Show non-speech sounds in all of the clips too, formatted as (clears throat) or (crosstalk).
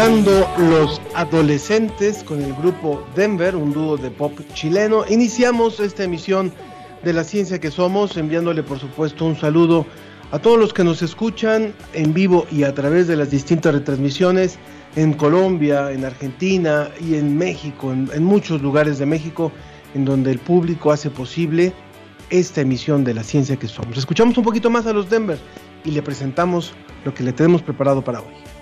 Los Adolescentes con el grupo Denver, un dúo de pop chileno. Iniciamos esta emisión de La Ciencia que Somos, enviándole por supuesto un saludo a todos los que nos escuchan en vivo y a través de las distintas retransmisiones en Colombia, en Argentina y en México, en muchos lugares de México, en donde el público hace posible esta emisión de La Ciencia que Somos. Escuchamos un poquito más a los Denver y le presentamos lo que le tenemos preparado para hoy.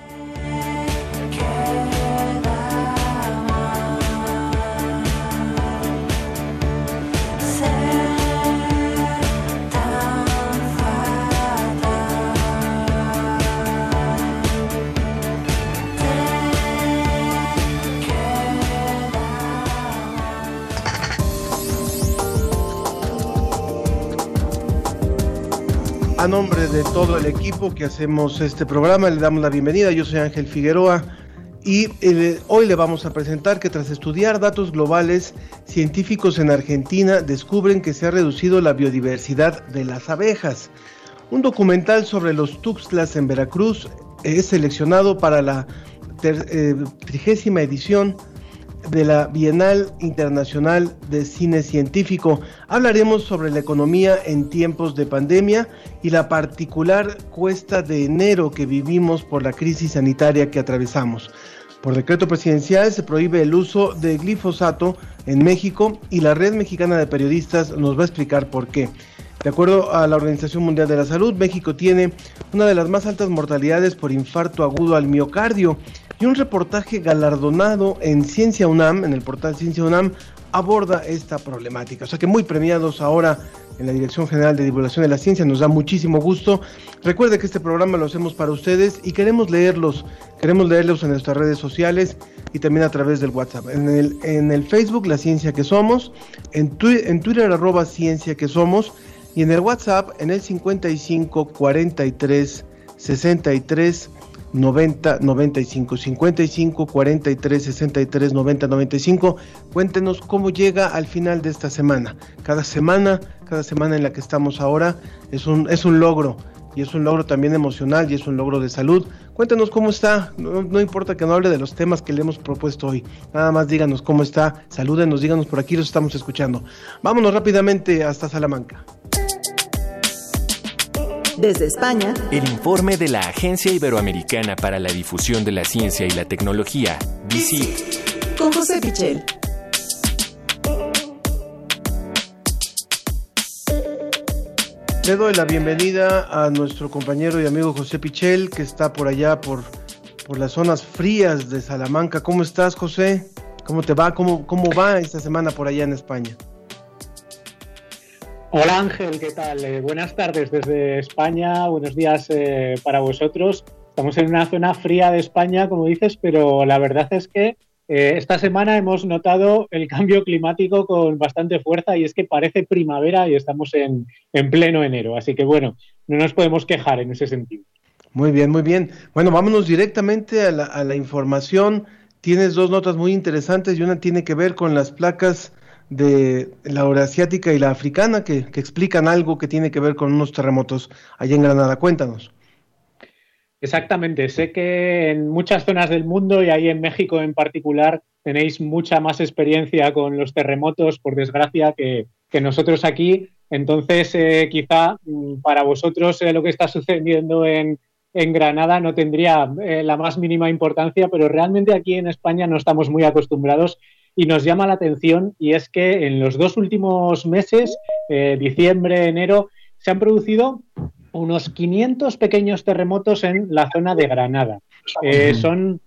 A nombre de todo el equipo que hacemos este programa, le damos la bienvenida. Yo soy Ángel Figueroa y eh, hoy le vamos a presentar que tras estudiar datos globales, científicos en Argentina descubren que se ha reducido la biodiversidad de las abejas. Un documental sobre los tuxtlas en Veracruz es seleccionado para la eh, trigésima edición de la Bienal Internacional de Cine Científico. Hablaremos sobre la economía en tiempos de pandemia y la particular cuesta de enero que vivimos por la crisis sanitaria que atravesamos. Por decreto presidencial se prohíbe el uso de glifosato en México y la Red Mexicana de Periodistas nos va a explicar por qué. De acuerdo a la Organización Mundial de la Salud, México tiene una de las más altas mortalidades por infarto agudo al miocardio y un reportaje galardonado en Ciencia UNAM, en el portal Ciencia UNAM, aborda esta problemática. O sea que muy premiados ahora en la Dirección General de Divulgación de la Ciencia, nos da muchísimo gusto. Recuerde que este programa lo hacemos para ustedes y queremos leerlos, queremos leerlos en nuestras redes sociales y también a través del WhatsApp. En el, Facebook, La Ciencia que Somos, en Twitter, arroba Ciencia que Somos, y en el WhatsApp, en el 55 43 63 90 95 55 43 63 90 95 cuéntenos cómo llega al final de esta semana. Cada semana cada semana en la que estamos ahora es un es un logro y es un logro también emocional y es un logro de salud. Cuéntenos cómo está no, no importa que no hable de los temas que le hemos propuesto hoy. Nada más díganos cómo está salúdenos díganos por aquí los estamos escuchando. Vámonos rápidamente hasta Salamanca Desde España, El informe de la Agencia Iberoamericana para la Difusión de la Ciencia y la Tecnología, DICIT, con José Pichel. Le doy la bienvenida a nuestro compañero y amigo José Pichel, que está por allá, por, por las zonas frías de Salamanca. ¿Cómo estás, José? ¿Cómo te va? ¿Cómo, ¿Cómo va esta semana por allá en España? Hola Ángel, ¿qué tal? Eh, buenas tardes desde España, buenos días eh, para vosotros. Estamos en una zona fría de España, como dices, pero la verdad es que eh, esta semana hemos notado el cambio climático con bastante fuerza y es que parece primavera y estamos en, en pleno enero. Así que bueno, no nos podemos quejar en ese sentido. Muy bien, muy bien. Bueno, vámonos directamente a la información. Tienes dos notas muy interesantes y una tiene que ver con las placas de la euroasiática y la africana que, que explican algo que tiene que ver con unos terremotos allá en Granada. Cuéntanos. Exactamente, sé que en muchas zonas del mundo y ahí en México en particular tenéis mucha más experiencia con los terremotos, por desgracia, que, que nosotros aquí. Entonces, eh, quizá mm, para vosotros eh, lo que está sucediendo en, en Granada no tendría eh, la más mínima importancia, pero realmente aquí en España no estamos muy acostumbrados y nos llama la atención y es que en los dos últimos meses, eh, diciembre, enero, se han producido unos 500 pequeños terremotos en la zona de Granada. Eh, son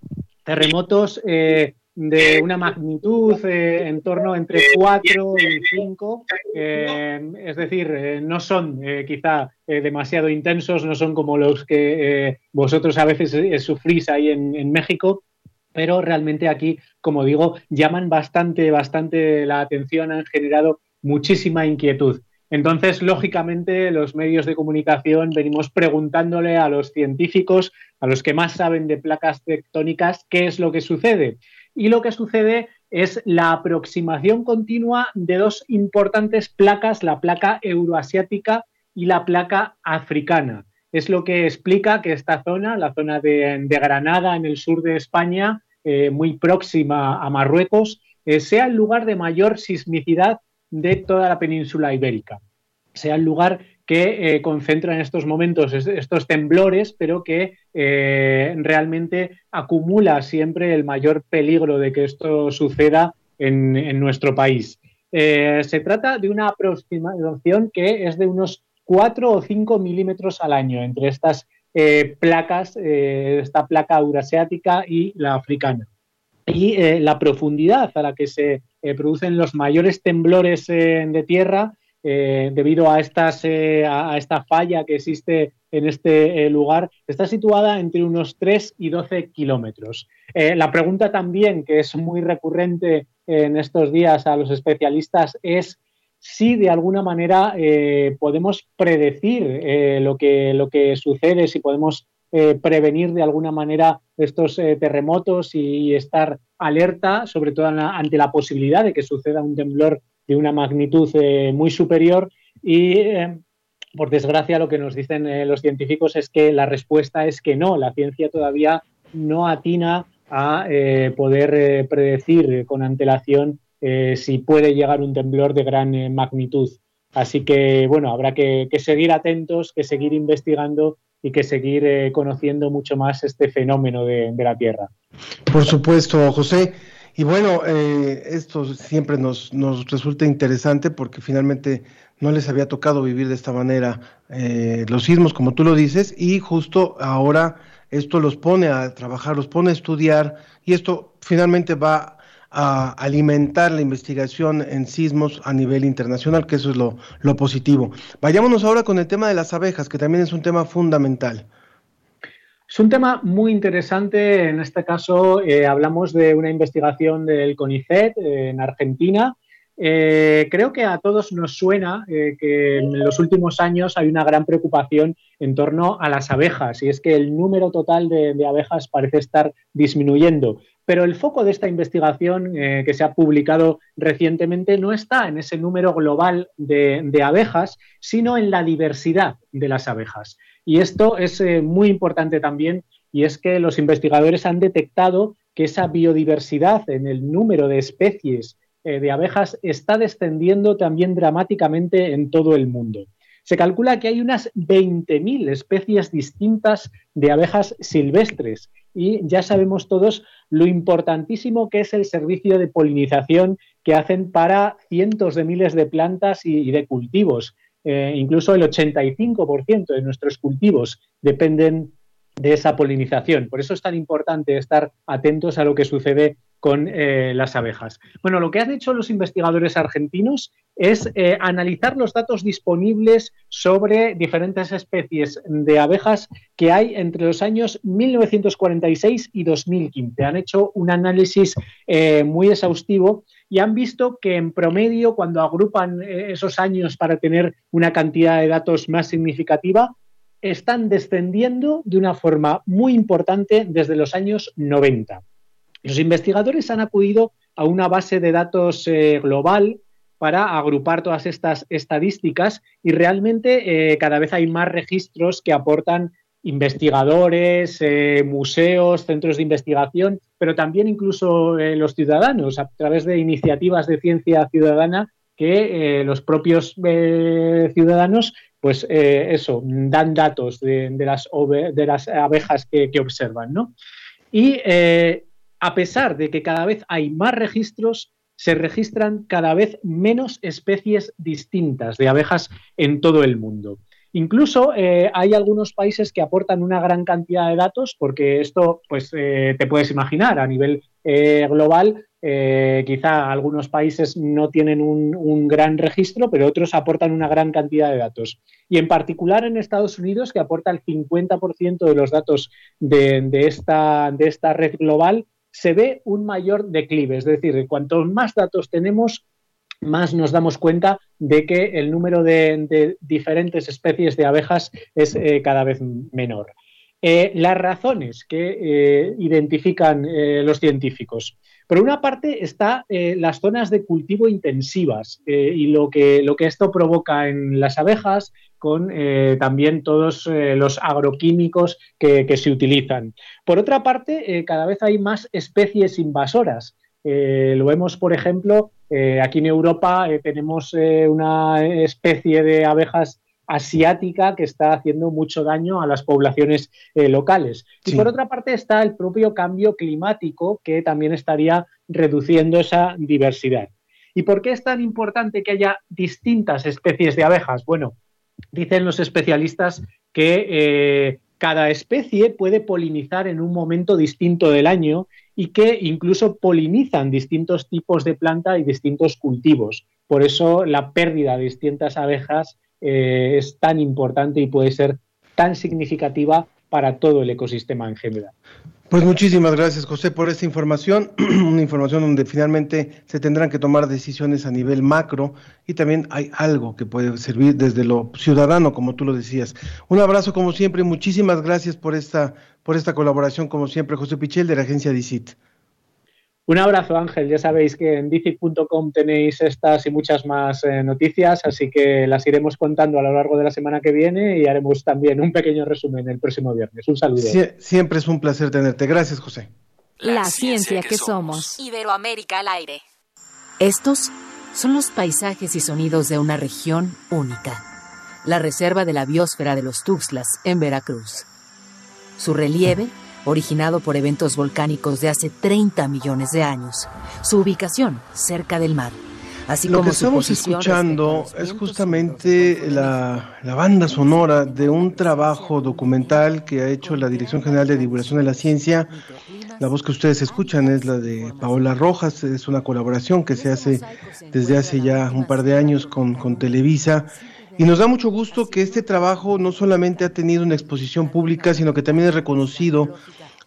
terremotos eh, de una magnitud eh, en torno entre 4 y 5, eh, es decir, no son quizá demasiado intensos, no son como los que vosotros a veces sufrís ahí en, en México, pero realmente aquí, como digo, llaman bastante, bastante la atención, han generado muchísima inquietud. Entonces, lógicamente, los medios de comunicación venimos preguntándole a los científicos, a los que más saben de placas tectónicas, qué es lo que sucede. Y lo que sucede es la aproximación continua de dos importantes placas, la placa euroasiática y la placa africana. Es lo que explica que esta zona, la zona de, Granada, en el sur de España, eh, muy próxima a Marruecos, eh, sea el lugar de mayor sismicidad de toda la península ibérica. Sea el lugar que eh, concentra en estos momentos es- estos temblores, pero que realmente acumula siempre el mayor peligro de que esto suceda en, nuestro país. Se trata de una aproximación que es de unos 4 o 5 milímetros al año entre estas eh, placas, eh, esta placa euroasiática y la africana. Y eh, la profundidad a la que se producen los mayores temblores de tierra debido a, estas, a, esta falla que existe en este lugar está situada entre unos 3 y 12 kilómetros. La pregunta también, que es muy recurrente en estos días a los especialistas, es si de alguna manera eh, podemos predecir eh, lo, que, lo que sucede, si podemos eh, prevenir de alguna manera estos terremotos y, estar alerta, sobre todo ante la posibilidad de que suceda un temblor de una magnitud muy superior. Y por desgracia lo que nos dicen los científicos es que la respuesta es que no, la ciencia todavía no atina a poder predecir con antelación eh, si puede llegar un temblor de gran eh, magnitud. Así que, bueno, habrá que, seguir atentos, que seguir investigando y que seguir eh, conociendo mucho más este fenómeno de, la Tierra. Por supuesto, José. Y bueno, esto siempre nos, nos resulta interesante porque finalmente no les había tocado vivir de esta manera los sismos, como tú lo dices, y justo ahora esto los pone a trabajar, los pone a estudiar, y esto finalmente va a alimentar la investigación en sismos a nivel internacional, que eso es lo, positivo. Vayámonos ahora con el tema de las abejas, que también es un tema fundamental. Es un tema muy interesante. En este caso, eh, hablamos de una investigación del CONICET eh, en Argentina. Eh, creo que a todos nos suena que en los últimos años hay una gran preocupación en torno a las abejas y es que el número total de abejas parece estar disminuyendo. Pero el foco de esta investigación eh, que se ha publicado recientemente no está en ese número global de, abejas, sino en la diversidad de las abejas. Y esto es eh, muy importante también, y es que los investigadores han detectado que esa biodiversidad en el número de especies eh, de abejas está descendiendo también dramáticamente en todo el mundo. Se calcula que hay unas 20.000 especies distintas de abejas silvestres y ya sabemos todos lo importantísimo que es el servicio de polinización que hacen para cientos de miles de plantas y, de cultivos. Eh, incluso el 85% de nuestros cultivos dependen de esa polinización. Por eso es tan importante estar atentos a lo que sucede con eh, las abejas. Bueno, lo que han hecho los investigadores argentinos es eh, analizar los datos disponibles sobre diferentes especies de abejas que hay entre los años 1946 y 2015. Han hecho un análisis eh, muy exhaustivo y han visto que en promedio, cuando agrupan esos años para tener una cantidad de datos más significativa, están descendiendo de una forma muy importante desde los años 90. Los investigadores han acudido a una base de datos eh, global para agrupar todas estas estadísticas y realmente eh, cada vez hay más registros que aportan investigadores, eh, museos, centros de investigación, pero también incluso los ciudadanos a través de iniciativas de ciencia ciudadana que los propios ciudadanos, pues eh, eso, dan datos de, las, abejas que, que observan, ¿no? Y eh, a pesar de que cada vez hay más registros, se registran cada vez menos especies distintas de abejas en todo el mundo. Incluso eh, hay algunos países que aportan una gran cantidad de datos, porque esto, pues, eh, te puedes imaginar, a nivel eh, global, quizá algunos países no tienen un, un, gran registro, pero otros aportan una gran cantidad de datos. Y en particular en Estados Unidos, que aporta el 50% de los datos de, esta, de esta red global, se ve un mayor declive. Es decir, cuantos más datos tenemos, más nos damos cuenta de que el número de, diferentes especies de abejas es eh, cada vez menor. Eh, las razones que eh, identifican los científicos. Por una parte está las zonas de cultivo intensivas y lo que, lo que, esto provoca en las abejas con también todos los agroquímicos que, se utilizan. Por otra parte, cada vez hay más especies invasoras. Eh, lo vemos, por ejemplo, eh, aquí en Europa eh, tenemos una especie de abejas asiática que está haciendo mucho daño a las poblaciones locales. Sí. Y por otra parte está el propio cambio climático que también estaría reduciendo esa diversidad. ¿Y por qué es tan importante que haya distintas especies de abejas? Bueno, dicen los especialistas que cada especie puede polinizar en un momento distinto del año y que incluso polinizan distintos tipos de planta y distintos cultivos. Por eso la pérdida de distintas abejas eh, es tan importante y puede ser tan significativa para todo el ecosistema en general. Pues muchísimas gracias, José, por esta información, (clears throat) una información donde finalmente se tendrán que tomar decisiones a nivel macro y también hay algo que puede servir desde lo ciudadano, como tú lo decías. Un abrazo como siempre y muchísimas gracias por esta, por esta colaboración, como siempre, José Pichel de la agencia DICIT. Un abrazo, Ángel. Ya sabéis que en dicic.com tenéis estas y muchas más eh, noticias, así que las iremos contando a lo largo de la semana que viene y haremos también un pequeño resumen el próximo viernes. Un saludo. Sie siempre es un placer tenerte. Gracias, José. La, La ciencia, ciencia, que, somos. somos. Iberoamérica al aire. Estos son los paisajes y sonidos de una región única. La reserva de la biosfera de los Tuxtlas, en Veracruz. Su relieve originado por eventos volcánicos de hace 30 millones de años. Su ubicación, cerca del mar. Así Lo como que estamos escuchando es justamente la, la, banda sonora de un trabajo documental que ha hecho la Dirección General de Divulgación de la Ciencia. La voz que ustedes escuchan es la de Paola Rojas, es una colaboración que se hace desde hace ya un par de años con, con Televisa. Y nos da mucho gusto que este trabajo no solamente ha tenido una exposición pública, sino que también es reconocido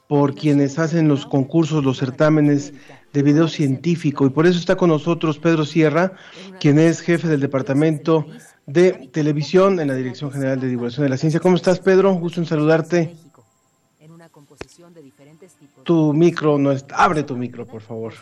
por quienes hacen los concursos, los certámenes de video científico. Y por eso está con nosotros Pedro Sierra, quien es jefe del Departamento de Televisión en la Dirección General de Divulgación de la Ciencia. ¿Cómo estás, Pedro? Gusto en saludarte. Tu micro no está. Abre tu micro, por favor.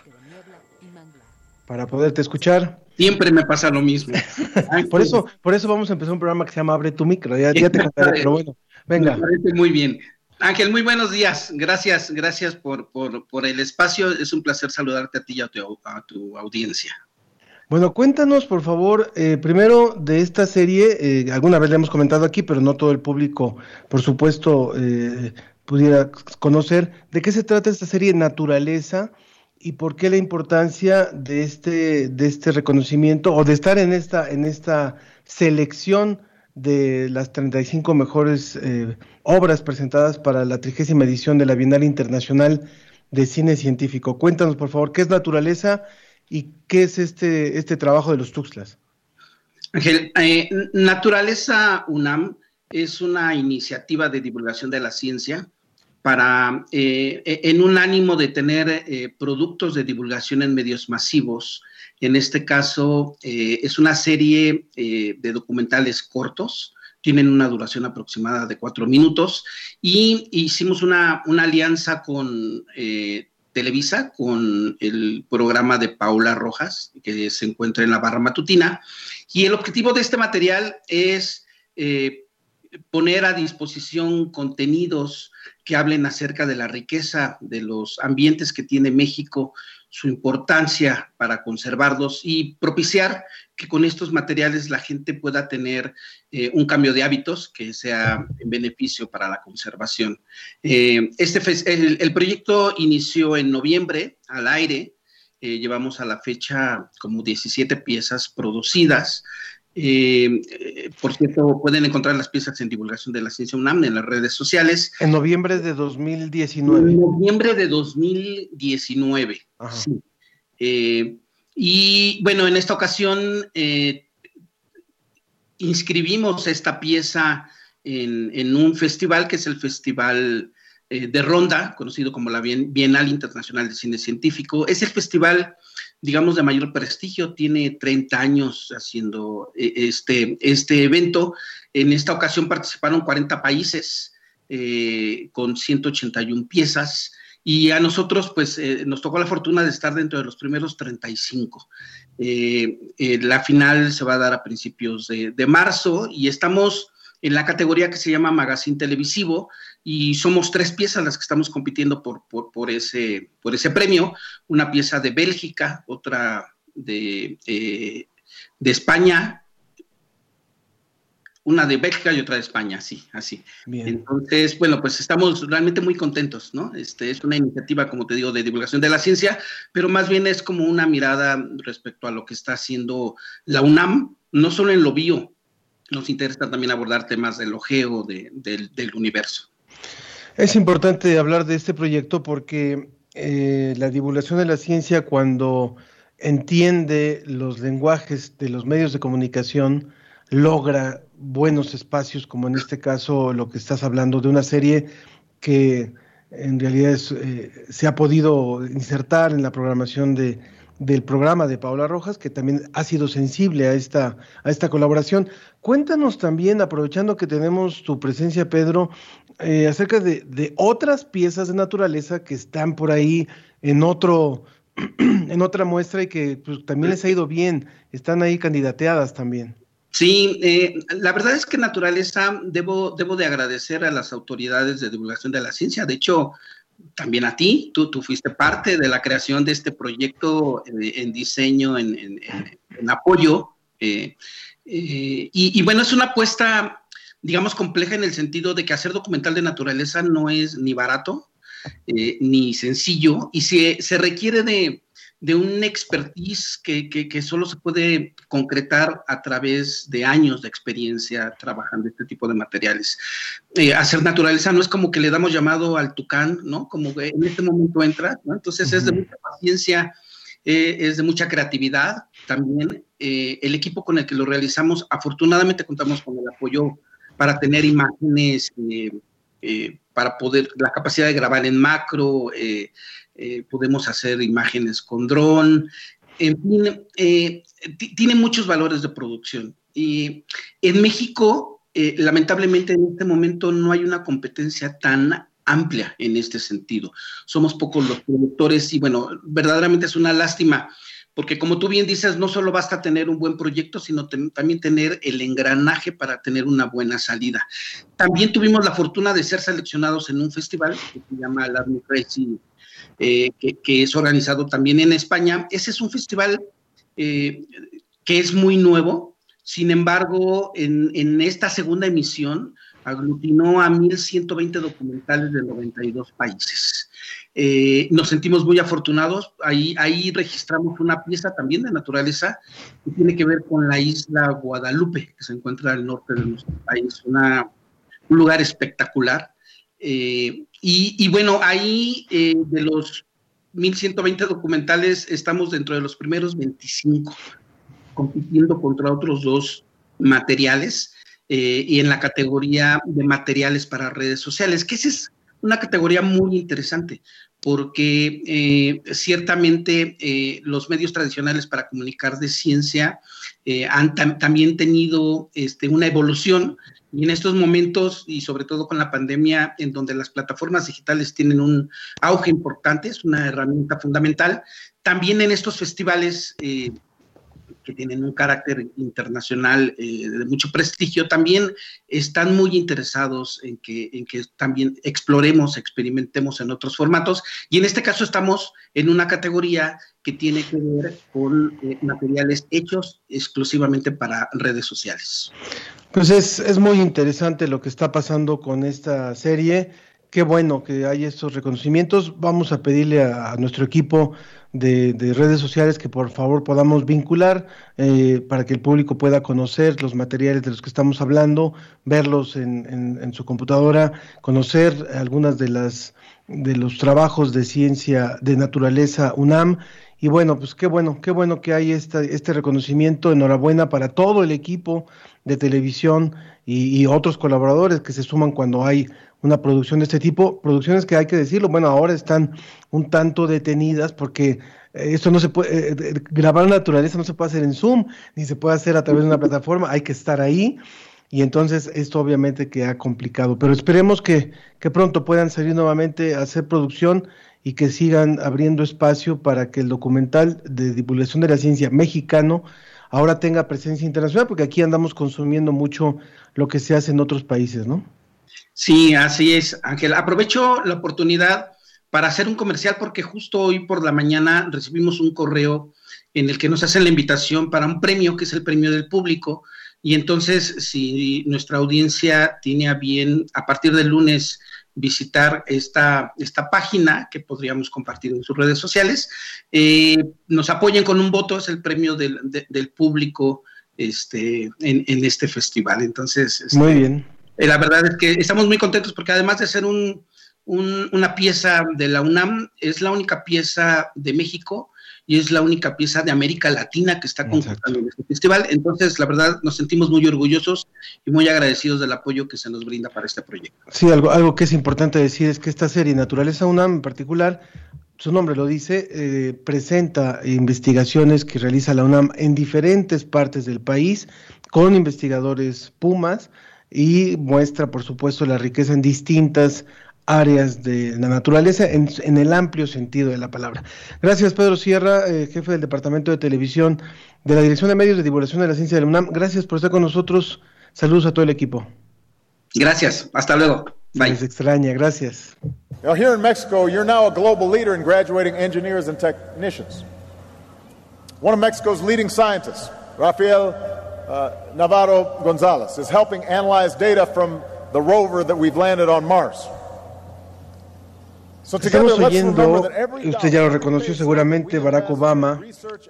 Para poderte escuchar. Siempre me pasa lo mismo. (laughs) por eso, por eso vamos a empezar un programa que se llama Abre tu micro. Ya, ya te contaré, pero bueno, venga. Me parece muy bien. Ángel, muy buenos días. Gracias, gracias por, por, por, el espacio. Es un placer saludarte a ti y a tu, a tu audiencia. Bueno, cuéntanos, por favor, eh, primero de esta serie, eh, alguna vez le hemos comentado aquí, pero no todo el público, por supuesto, eh, pudiera conocer de qué se trata esta serie Naturaleza y por qué la importancia de este, de este reconocimiento o de estar en esta, en esta selección de las 35 mejores eh, obras presentadas para la trigésima edición de la Bienal Internacional de Cine Científico. Cuéntanos, por favor, qué es naturaleza y qué es este, este trabajo de los Tuxtlas. Ángel, eh, Naturaleza UNAM es una iniciativa de divulgación de la ciencia para, eh, en un ánimo de tener eh, productos de divulgación en medios masivos. En este caso, eh, es una serie de documentales cortos, tienen una duración aproximada de cuatro minutos, y hicimos una, una alianza con Televisa, con el programa de Paula Rojas, que se encuentra en la barra matutina, y el objetivo de este material es poner a disposición contenidos que hablen acerca de la riqueza de los ambientes que tiene México, su importancia para conservarlos y propiciar que con estos materiales la gente pueda tener eh, un cambio de hábitos que sea en beneficio para la conservación. Eh, este el, el, proyecto inició en noviembre al aire eh, llevamos a la fecha como 17 piezas producidas. Eh, por cierto, pueden encontrar las piezas en divulgación de la ciencia UNAM en las redes sociales. En noviembre de 2019. En noviembre de 2019. Ajá. Sí. Eh, y bueno, en esta ocasión eh, inscribimos esta pieza en, en un festival que es el Festival eh, de Ronda, conocido como la Bien- Bienal Internacional de Cine Científico. Es el festival, digamos, de mayor prestigio, tiene 30 años haciendo eh, este, este evento. En esta ocasión participaron 40 países eh, con 181 piezas. Y a nosotros, pues, eh, nos tocó la fortuna de estar dentro de los primeros 35. Eh, eh, la final se va a dar a principios de, de marzo y estamos en la categoría que se llama Magazine Televisivo y somos tres piezas las que estamos compitiendo por, por, por ese, por ese premio. Una pieza de Bélgica, otra de, eh, de España, una de Bélgica y otra de España, sí, así. Bien. Entonces, bueno, pues estamos realmente muy contentos, ¿no? Este es una iniciativa, como te digo, de divulgación de la ciencia, pero más bien es como una mirada respecto a lo que está haciendo la UNAM, no solo en lo bio, nos interesa también abordar temas del ojeo de- del, del universo. Es importante hablar de este proyecto porque eh, la divulgación de la ciencia cuando entiende los lenguajes de los medios de comunicación logra buenos espacios, como en este caso lo que estás hablando de una serie que en realidad es, eh, se ha podido insertar en la programación de, del programa de Paula Rojas, que también ha sido sensible a esta colaboración. Cuéntanos también, aprovechando que tenemos tu presencia, Pedro, eh, acerca de, otras piezas de naturaleza que están por ahí en otro, (clears throat) en otra muestra y que pues, también les ha ido bien, están ahí candidateadas también. Sí, eh, la verdad es que naturaleza debo, debo de agradecer a las autoridades de divulgación de la ciencia. De hecho, también a ti, tú, tú fuiste parte de la creación de este proyecto eh, en diseño, en, apoyo. y bueno, es una apuesta, digamos, compleja en el sentido de que hacer documental de naturaleza no es ni barato eh, ni sencillo y se, se requiere de, de un expertise que, que, que solo se puede concretar a través de años de experiencia trabajando este tipo de materiales. Eh, hacer naturaleza no es como que le damos llamado al tucán, ¿no? Como que en este momento entra, ¿no? Entonces es de mucha paciencia, eh, es de mucha creatividad también. Eh, el equipo con el que lo realizamos, afortunadamente contamos con el apoyo para tener imágenes, eh, eh, para poder, la capacidad de grabar en macro, eh, podemos hacer imágenes con dron, en fin, ti- tiene muchos valores de producción. Y en México, lamentablemente en este momento no hay una competencia tan amplia en este sentido. Somos pocos los productores y bueno, verdaderamente es una lástima, porque como tú bien dices, no solo basta tener un buen proyecto, sino también tener el engranaje para tener una buena salida. También tuvimos la fortuna de ser seleccionados en un festival que se llama Me Crazy eh, que, que es organizado también en España. Ese es un festival eh, que es muy nuevo, sin embargo, en, en esta segunda emisión aglutinó a 1.120 documentales de 92 países. Eh, nos sentimos muy afortunados, ahí, ahí registramos una pieza también de naturaleza que tiene que ver con la isla Guadalupe, que se encuentra al norte de nuestro país, un lugar espectacular. Eh, y, bueno, ahí eh, de los 1120 documentales estamos dentro de los primeros 25, compitiendo contra otros dos materiales eh, y en la categoría de materiales para redes sociales, que esa es una categoría muy interesante porque eh, ciertamente eh, los medios tradicionales para comunicar de ciencia eh, han tam también tenido este, una evolución. Y en estos momentos, y sobre todo con la pandemia, en donde las plataformas digitales tienen un auge importante, es una herramienta fundamental, también en estos festivales que tienen un carácter internacional eh, de mucho prestigio, también están muy interesados en que, también exploremos, experimentemos en otros formatos. Y en este caso estamos en una categoría que tiene que ver con eh, materiales hechos exclusivamente para redes sociales. Pues es, es muy interesante lo que está pasando con esta serie. Qué bueno que hay estos reconocimientos. Vamos a pedirle a, nuestro equipo de, de, redes sociales que por favor podamos vincular eh, para que el público pueda conocer los materiales de los que estamos hablando, verlos en, en, en su computadora, conocer algunas de las de los trabajos de ciencia de naturaleza UNAM y bueno, pues qué bueno, qué bueno que hay esta, este reconocimiento. Enhorabuena para todo el equipo de televisión y, otros colaboradores que se suman cuando hay una producción de este tipo. Producciones que hay que decirlo, bueno, ahora están un tanto detenidas porque esto no se puede, eh, grabar naturaleza no se puede hacer en Zoom, ni se puede hacer a través de una plataforma, hay que estar ahí. Y entonces esto obviamente que ha complicado, pero esperemos que, que pronto puedan salir nuevamente a hacer producción y que sigan abriendo espacio para que el documental de divulgación de la ciencia mexicano ahora tenga presencia internacional, porque aquí andamos consumiendo mucho lo que se hace en otros países, ¿no? Sí, así es, Ángel. Aprovecho la oportunidad para hacer un comercial porque justo hoy por la mañana recibimos un correo en el que nos hacen la invitación para un premio, que es el premio del público. Y entonces, si nuestra audiencia tiene a bien, a partir del lunes, visitar esta, esta página que podríamos compartir en sus redes sociales. Eh, nos apoyen con un voto, es el premio del, de, del público este, en, en, este festival. Entonces, este, muy bien. Eh, la verdad es que estamos muy contentos porque además de ser un, un, una pieza de la UNAM, es la única pieza de México y es la única pieza de América Latina que está concursando en este festival. Entonces, la verdad, nos sentimos muy orgullosos y muy agradecidos del apoyo que se nos brinda para este proyecto. Sí, algo, algo que es importante decir es que esta serie, Naturaleza UNAM en particular, su nombre lo dice, eh, presenta investigaciones que realiza la UNAM en diferentes partes del país con investigadores Pumas y muestra, por supuesto, la riqueza en distintas áreas de la naturaleza en, en, el amplio sentido de la palabra. Gracias, Pedro Sierra, eh, jefe del Departamento de Televisión de la Dirección de Medios de Divulgación de la Ciencia de la UNAM. Gracias por estar con nosotros. Saludos a todo el equipo. Gracias. Hasta luego. Bye. Les extraña. Gracias. Now, here in Mexico, you're now a global leader in graduating engineers and technicians. One of Mexico's leading scientists, Rafael uh, Navarro Gonzalez, is helping analyze data from the rover that we've landed on Mars. Estamos oyendo, usted ya lo reconoció seguramente, Barack Obama,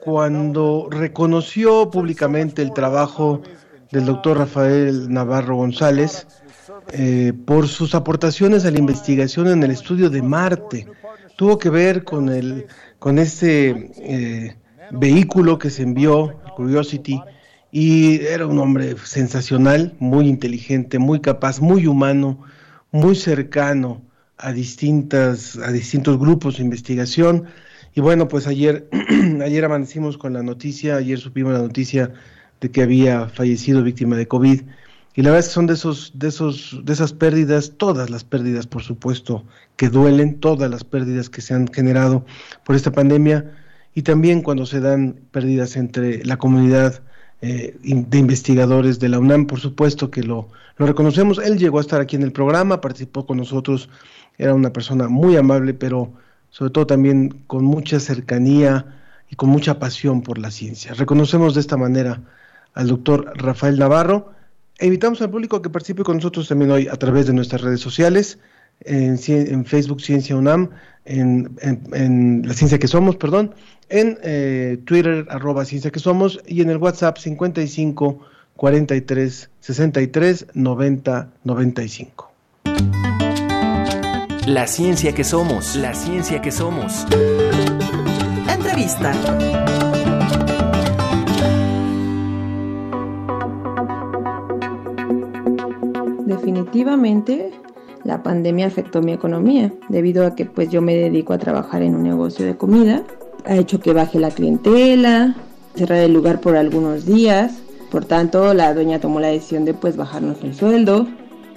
cuando reconoció públicamente el trabajo del doctor Rafael Navarro González eh, por sus aportaciones a la investigación en el estudio de Marte. Tuvo que ver con, el, con este eh, vehículo que se envió, Curiosity, y era un hombre sensacional, muy inteligente, muy capaz, muy humano, muy cercano a distintas a distintos grupos de investigación. Y bueno pues ayer (clears throat) ayer amanecimos con la noticia ayer supimos la noticia de que había fallecido víctima de covid. Y la verdad es que son de esos de esos de esas pérdidas todas las pérdidas por supuesto que duelen todas las pérdidas que se han generado por esta pandemia. Y también cuando se dan pérdidas entre la comunidad eh, de investigadores de la UNAM, por supuesto que lo, lo reconocemos. Él llegó a estar aquí en el programa, participó con nosotros era una persona muy amable, pero sobre todo también con mucha cercanía y con mucha pasión por la ciencia. Reconocemos de esta manera al doctor Rafael Navarro e invitamos al público que participe con nosotros también hoy a través de nuestras redes sociales, en Facebook Ciencia UNAM, en, en, en, La Ciencia que Somos, perdón, en eh, Twitter arroba Ciencia que Somos y en el WhatsApp 55 43 63 90 95. La ciencia que somos, la ciencia que somos. Entrevista. Definitivamente la pandemia afectó mi economía, debido a que pues yo me dedico a trabajar en un negocio de comida. Ha hecho que baje la clientela, cerrar el lugar por algunos días. Por tanto, la dueña tomó la decisión de pues bajarnos el sueldo,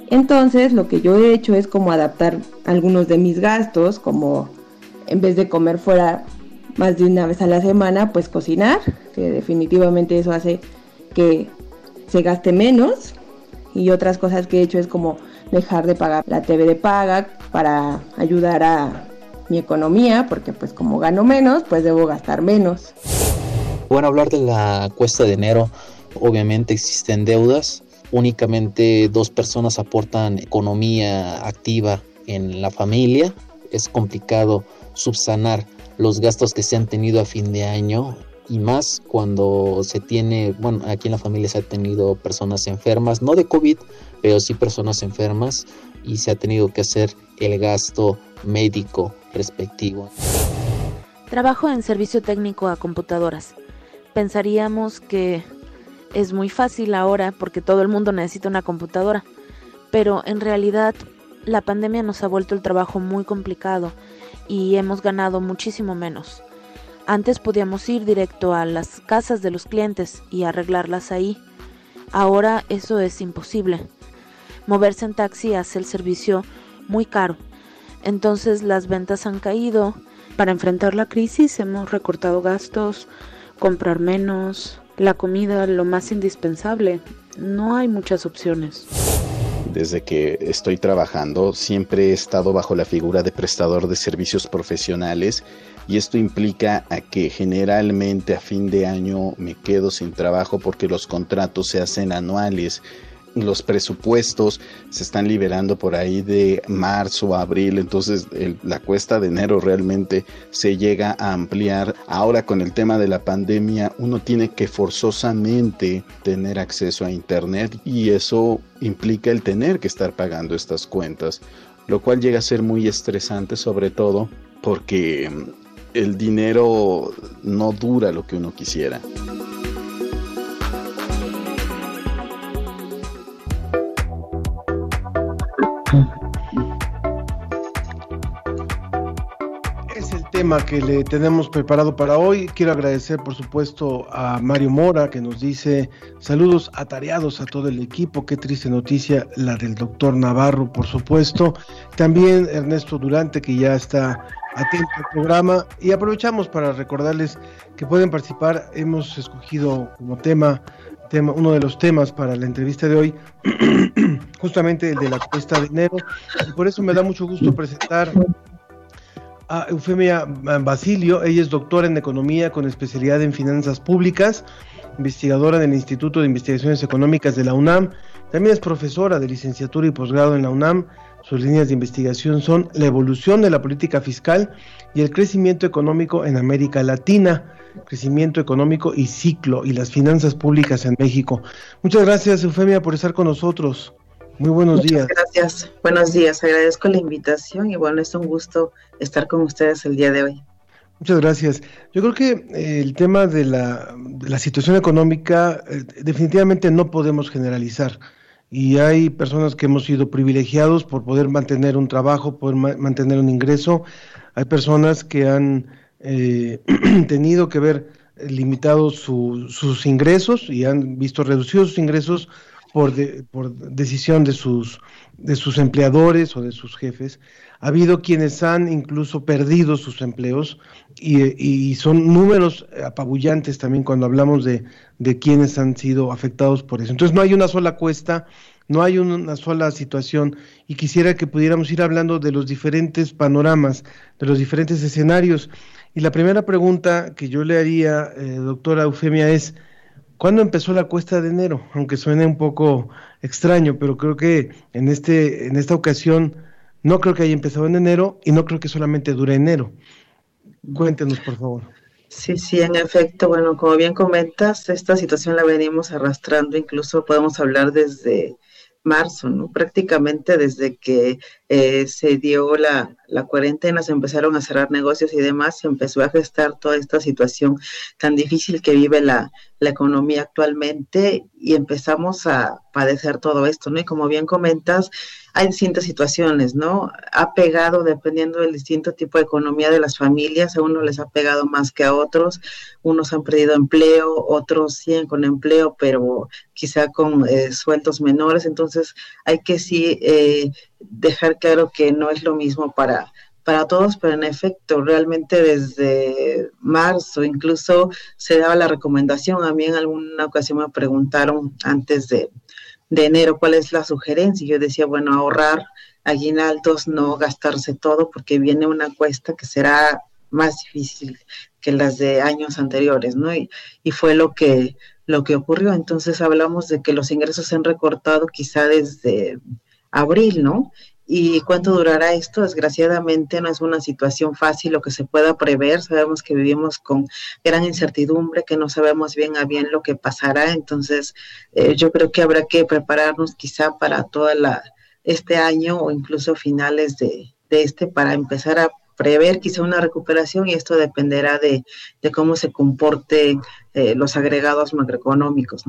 entonces lo que yo he hecho es como adaptar algunos de mis gastos, como en vez de comer fuera más de una vez a la semana, pues cocinar, que definitivamente eso hace que se gaste menos. Y otras cosas que he hecho es como dejar de pagar la TV de paga para ayudar a mi economía, porque pues como gano menos, pues debo gastar menos. Bueno, hablar de la cuesta de enero, obviamente existen deudas, únicamente dos personas aportan economía activa en la familia. Es complicado subsanar los gastos que se han tenido a fin de año y más cuando se tiene, bueno, aquí en la familia se ha tenido personas enfermas, no de COVID, pero sí personas enfermas y se ha tenido que hacer el gasto médico respectivo. Trabajo en servicio técnico a computadoras. Pensaríamos que es muy fácil ahora porque todo el mundo necesita una computadora, pero en realidad la pandemia nos ha vuelto el trabajo muy complicado y hemos ganado muchísimo menos. Antes podíamos ir directo a las casas de los clientes y arreglarlas ahí. Ahora eso es imposible. Moverse en taxi hace el servicio muy caro. Entonces las ventas han caído. Para enfrentar la crisis hemos recortado gastos, comprar menos, la comida lo más indispensable. No hay muchas opciones desde que estoy trabajando, siempre he estado bajo la figura de prestador de servicios profesionales y esto implica a que generalmente a fin de año me quedo sin trabajo porque los contratos se hacen anuales los presupuestos se están liberando por ahí de marzo a abril, entonces la cuesta de enero realmente se llega a ampliar. Ahora con el tema de la pandemia uno tiene que forzosamente tener acceso a internet y eso implica el tener que estar pagando estas cuentas, lo cual llega a ser muy estresante sobre todo porque el dinero no dura lo que uno quisiera. Tema que le tenemos preparado para hoy. Quiero agradecer, por supuesto, a Mario Mora, que nos dice saludos atareados a todo el equipo. Qué triste noticia la del doctor Navarro, por supuesto. También Ernesto Durante, que ya está atento al programa. Y aprovechamos para recordarles que pueden participar. Hemos escogido como tema, uno de los temas para la entrevista de hoy, (clears throat) justamente el de la cuesta de enero. Y por eso me da mucho gusto presentar a Eufemia Basilio. Ella es doctora en economía con especialidad en finanzas públicas, investigadora del Instituto de Investigaciones Económicas de la UNAM. También es profesora de licenciatura y posgrado en la UNAM. Sus líneas de investigación son la evolución de la política fiscal y el crecimiento económico en América Latina, crecimiento económico y ciclo y las finanzas públicas en México. Muchas gracias, Eufemia, por estar con nosotros. Muy buenos días. Gracias, buenos días. Agradezco la invitación y bueno, es un gusto estar con ustedes el día de hoy. Muchas gracias. Yo creo que eh, el tema de la, la situación económica eh, definitivamente no podemos generalizar. Y hay personas que hemos sido privilegiados por poder mantener un trabajo, poder mantener un ingreso. Hay personas que han eh, (clears throat) tenido que ver limitados sus ingresos y han visto reducidos sus ingresos por, por decisión de sus, de sus empleadores o de sus jefes. Ha habido quienes han incluso perdido sus empleos y, son números apabullantes también cuando hablamos de, de quienes han sido afectados por eso. Entonces no hay una sola cuesta, no hay una sola situación y quisiera que pudiéramos ir hablando de los diferentes panoramas, de los diferentes escenarios. Y la primera pregunta que yo le haría, eh, doctora Eufemia, es, ¿Cuándo empezó la cuesta de enero? Aunque suene un poco extraño, pero creo que en, este, en esta ocasión no creo que haya empezado en enero y no creo que solamente dure enero. Cuéntenos, por favor. Sí, sí, en efecto, bueno, como bien comentas, esta situación la venimos arrastrando, incluso podemos hablar desde marzo, ¿no? Prácticamente desde que eh, se dio la, la, cuarentena, se empezaron a cerrar negocios y demás, se empezó a gestar toda esta situación tan difícil que vive la, la economía actualmente y empezamos a padecer todo esto, ¿no? Y como bien comentas, hay distintas situaciones, ¿no? Ha pegado, dependiendo del distinto tipo de economía de las familias, a unos les ha pegado más que a otros, unos han perdido empleo, otros siguen con empleo, pero quizá con eh, sueldos menores, entonces hay que sí eh, dejar claro que no es lo mismo para para todos, pero en efecto, realmente desde marzo incluso se daba la recomendación. A mí en alguna ocasión me preguntaron antes de, de enero, ¿cuál es la sugerencia? Yo decía, bueno, ahorrar aguinaldos, no gastarse todo, porque viene una cuesta que será más difícil que las de años anteriores, ¿no? Y, y fue lo que, lo que ocurrió. Entonces hablamos de que los ingresos se han recortado quizá desde abril, ¿no? ¿Y cuánto durará esto? Desgraciadamente no es una situación fácil lo que se pueda prever. Sabemos que vivimos con gran incertidumbre, que no sabemos bien a bien lo que pasará. Entonces, eh, yo creo que habrá que prepararnos quizá para toda la este año o incluso finales de, de este para empezar a prever quizá una recuperación y esto dependerá de, de cómo se comporten eh, los agregados macroeconómicos.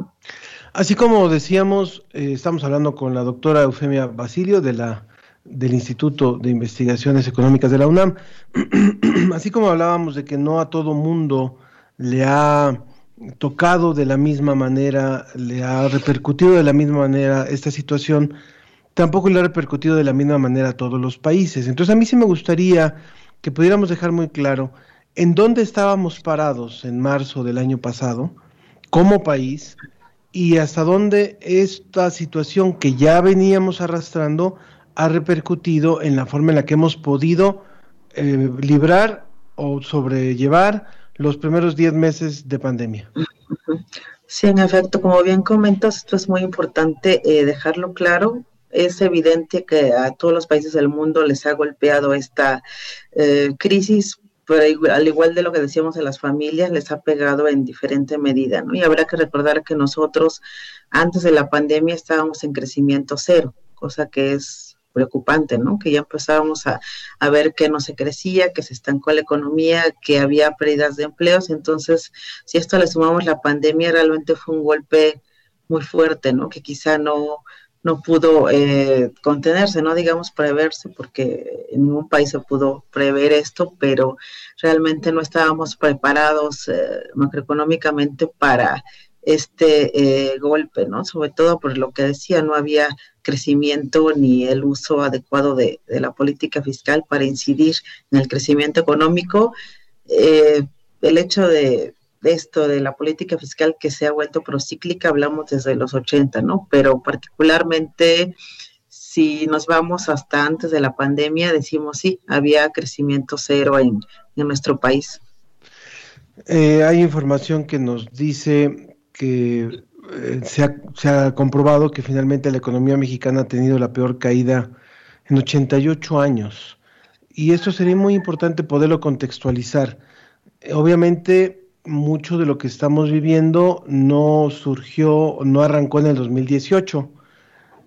Así como decíamos, eh, estamos hablando con la doctora Eufemia Basilio de la del Instituto de Investigaciones Económicas de la UNAM, (clears throat) así como hablábamos de que no a todo mundo le ha tocado de la misma manera, le ha repercutido de la misma manera esta situación, tampoco le ha repercutido de la misma manera a todos los países. Entonces a mí sí me gustaría que pudiéramos dejar muy claro en dónde estábamos parados en marzo del año pasado como país y hasta dónde esta situación que ya veníamos arrastrando ha repercutido en la forma en la que hemos podido eh, librar o sobrellevar los primeros 10 meses de pandemia. Sí, en efecto, como bien comentas, esto es muy importante eh, dejarlo claro. Es evidente que a todos los países del mundo les ha golpeado esta eh, crisis, pero al igual de lo que decíamos de las familias, les ha pegado en diferente medida, ¿no? Y habrá que recordar que nosotros antes de la pandemia estábamos en crecimiento cero, cosa que es preocupante, ¿no? Que ya empezábamos a, a, ver que no se crecía, que se estancó la economía, que había pérdidas de empleos. Entonces, si esto le sumamos la pandemia, realmente fue un golpe muy fuerte, ¿no? Que quizá no, no pudo eh, contenerse, no digamos preverse, porque en ningún país se pudo prever esto, pero realmente no estábamos preparados eh, macroeconómicamente para este eh, golpe, ¿no? Sobre todo por lo que decía, no había crecimiento ni el uso adecuado de, la política fiscal para incidir en el crecimiento económico. Eh, el hecho de, esto, de la política fiscal que se ha vuelto procíclica, hablamos desde los 80, ¿no? Pero particularmente si nos vamos hasta antes de la pandemia, decimos sí, había crecimiento cero en, nuestro país. Eh, hay información que nos dice que eh, se, ha, se, ha, comprobado que finalmente la economía mexicana ha tenido la peor caída en 88 años. Y esto sería muy importante poderlo contextualizar. Obviamente, mucho de lo que estamos viviendo no surgió, no arrancó en el 2018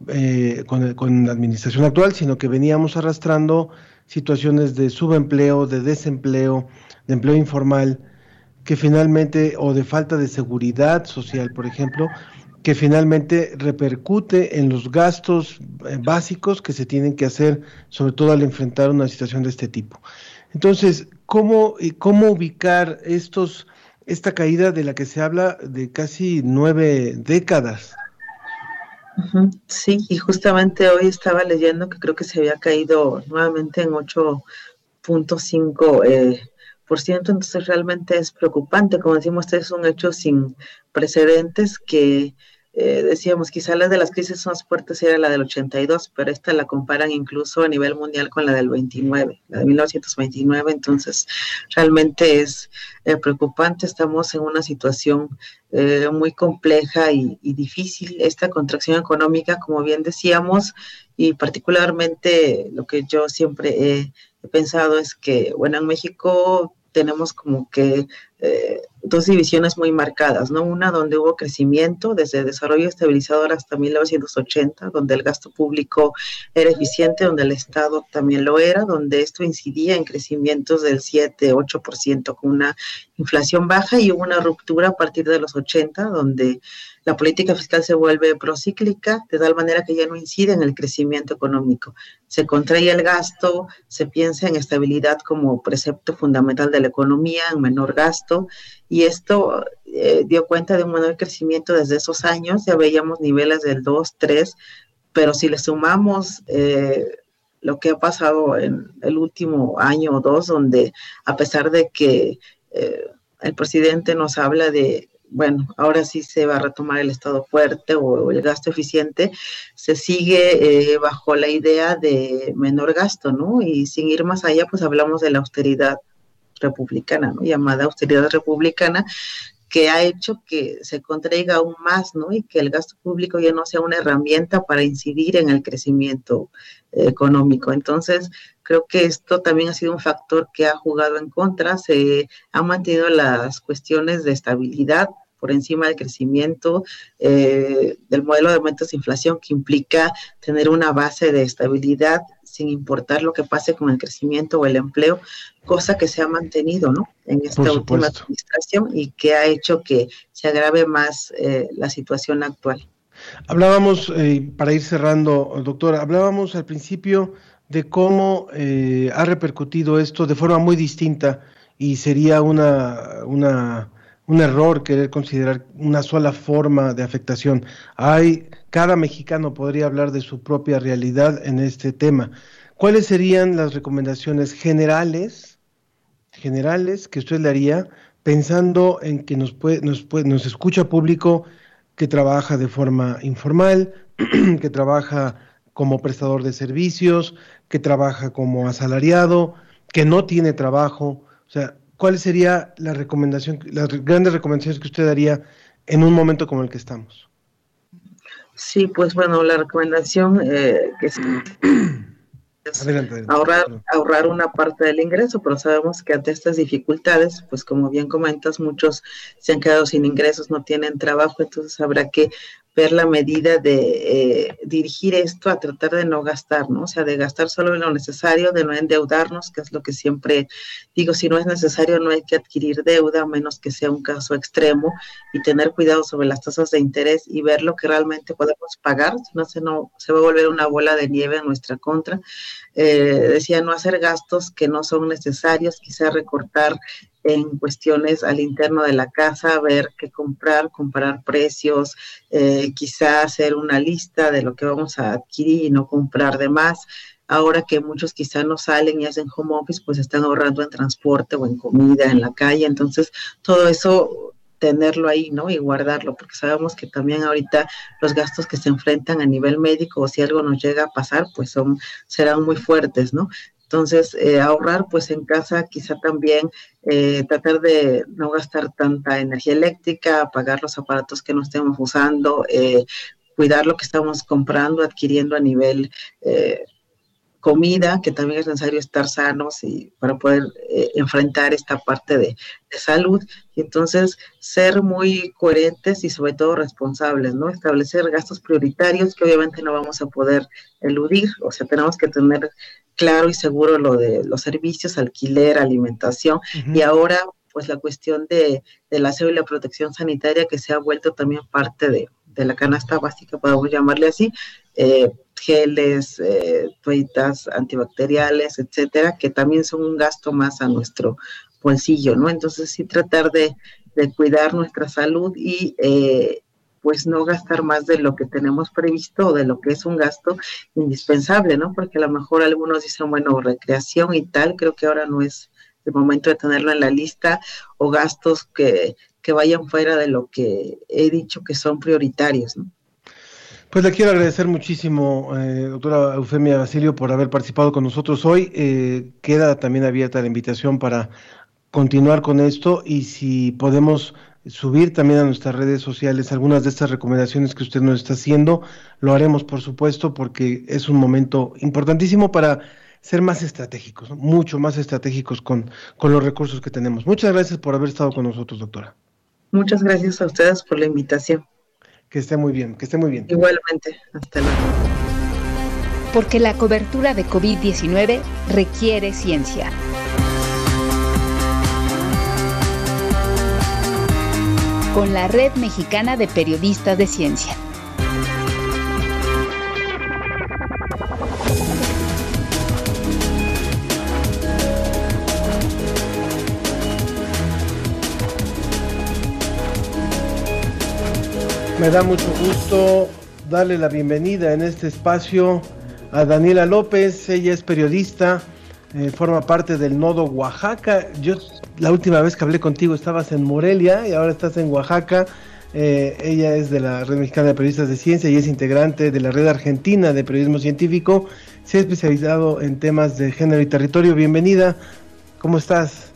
eh, con, con la administración actual, sino que veníamos arrastrando situaciones de subempleo, de desempleo, de empleo informal, que finalmente, o de falta de seguridad social, por ejemplo, que finalmente repercute en los gastos eh, básicos que se tienen que hacer, sobre todo al enfrentar una situación de este tipo. Entonces, ¿cómo, cómo ubicar estos, esta caída de la que se habla de casi nueve décadas? Sí, y justamente hoy estaba leyendo que creo que se había caído nuevamente en 8.5 eh, entonces realmente es preocupante. Como decimos, este es un hecho sin precedentes que eh, decíamos, quizá la de las crisis más fuertes era la del 82, pero esta la comparan incluso a nivel mundial con la del 29, la de 1929, entonces realmente es eh, preocupante, estamos en una situación eh, muy compleja y, y, difícil, esta contracción económica, como bien decíamos, y particularmente lo que yo siempre he, he pensado es que, bueno, en México tenemos como que eh, dos divisiones muy marcadas, ¿no? Una donde hubo crecimiento desde desarrollo estabilizador hasta 1980, donde el gasto público era eficiente, donde el Estado también lo era, donde esto incidía en crecimientos del 7, 8% con una inflación baja y hubo una ruptura a partir de los 80, donde la política fiscal se vuelve procíclica, de tal manera que ya no incide en el crecimiento económico. Se contrae el gasto, se piensa en estabilidad como precepto fundamental de la economía, en menor gasto, y esto eh, dio cuenta de un menor crecimiento desde esos años, ya veíamos niveles del 2, 3, pero si le sumamos eh, lo que ha pasado en el último año o dos, donde a pesar de que eh, el presidente nos habla de bueno, ahora sí se va a retomar el Estado fuerte o, el gasto eficiente, se sigue eh, bajo la idea de menor gasto, ¿no? Y sin ir más allá, pues hablamos de la austeridad republicana, ¿no? Llamada austeridad republicana, que ha hecho que se contraiga aún más, ¿no? Y que el gasto público ya no sea una herramienta para incidir en el crecimiento eh, económico. Entonces, creo que esto también ha sido un factor que ha jugado en contra, se han mantenido las cuestiones de estabilidad por encima del crecimiento eh, del modelo de aumentos de inflación que implica tener una base de estabilidad sin importar lo que pase con el crecimiento o el empleo, cosa que se ha mantenido ¿no? en esta última administración y que ha hecho que se agrave más eh, la situación actual. Hablábamos, eh, para ir cerrando, doctora, hablábamos al principio de cómo eh, ha repercutido esto de forma muy distinta y sería una, una, un error querer considerar una sola forma de afectación. Hay cada mexicano podría hablar de su propia realidad en este tema. ¿Cuáles serían las recomendaciones generales, generales que usted le haría pensando en que nos, puede, nos, nos escucha público que trabaja de forma informal, (clears throat) que trabaja como prestador de servicios, que trabaja como asalariado, que no tiene trabajo? O sea, ¿cuál sería la recomendación, las grandes recomendaciones que usted daría en un momento como el que estamos? Sí, pues bueno, la recomendación eh, que es, (clears throat) ahorrar, ahorrar una parte del ingreso, pero sabemos que ante estas dificultades, pues como bien comentas, muchos se han quedado sin ingresos, no tienen trabajo, entonces habrá que ver la medida de eh, dirigir esto a tratar de no gastar, ¿no? O sea, de gastar solo en lo necesario, de no endeudarnos, que es lo que siempre digo, si no es necesario no hay que adquirir deuda, a menos que sea un caso extremo, y tener cuidado sobre las tasas de interés y ver lo que realmente podemos pagar, si no se, no, se va a volver una bola de nieve en nuestra contra. Eh, decía, no hacer gastos que no son necesarios, quizá recortar en cuestiones al interno de la casa, ver qué comprar, comparar precios, eh, quizá hacer una lista de lo que vamos a adquirir y no comprar de más. Ahora que muchos quizá no salen y hacen home office, pues están ahorrando en transporte o en comida en la calle. Entonces, todo eso tenerlo ahí, ¿no? Y guardarlo, porque sabemos que también ahorita los gastos que se enfrentan a nivel médico o si algo nos llega a pasar, pues son serán muy fuertes, ¿no? Entonces, eh, ahorrar pues en casa, quizá también eh, tratar de no gastar tanta energía eléctrica, apagar los aparatos que no estemos usando, eh, cuidar lo que estamos comprando, adquiriendo a nivel comida, que también es necesario estar sanos y para poder enfrentar esta parte de, de, salud. Y entonces ser muy coherentes y sobre todo responsables, ¿no? Establecer gastos prioritarios que obviamente no vamos a poder eludir, o sea, tenemos que tener claro y seguro lo de los servicios, alquiler, alimentación y ahora pues la cuestión de, de la y la protección sanitaria que se ha vuelto también parte de, de la canasta básica, podemos llamarle así, eh, geles, eh, toallitas antibacteriales, etcétera, que también son un gasto más a nuestro bolsillo, ¿no? Entonces sí tratar de, de cuidar nuestra salud y eh, pues no gastar más de lo que tenemos previsto o de lo que es un gasto indispensable, ¿no? Porque a lo mejor algunos dicen, bueno, recreación y tal, creo que ahora no es el momento de tenerlo en la lista o gastos que, que vayan fuera de lo que he dicho que son prioritarios, ¿no? Pues le quiero agradecer muchísimo, eh, doctora Eufemia Basilio, por haber participado con nosotros hoy. Eh, queda también abierta la invitación para continuar con esto y si podemos subir también a nuestras redes sociales algunas de estas recomendaciones que usted nos está haciendo. Lo haremos, por supuesto, porque es un momento importantísimo para ser más estratégicos, mucho más estratégicos con, con los recursos que tenemos. Muchas gracias por haber estado con nosotros, doctora. Muchas gracias a ustedes por la invitación. Que esté muy bien, que esté muy bien. Igualmente, hasta luego. Porque la cobertura de COVID-19 requiere ciencia. con la Red Mexicana de Periodistas de Ciencia. Me da mucho gusto darle la bienvenida en este espacio a Daniela López. Ella es periodista, eh, forma parte del Nodo Oaxaca. Yo la última vez que hablé contigo estabas en Morelia y ahora estás en Oaxaca. Eh, ella es de la Red Mexicana de Periodistas de Ciencia y es integrante de la Red Argentina de Periodismo Científico. Se ha especializado en temas de género y territorio. Bienvenida. ¿Cómo estás?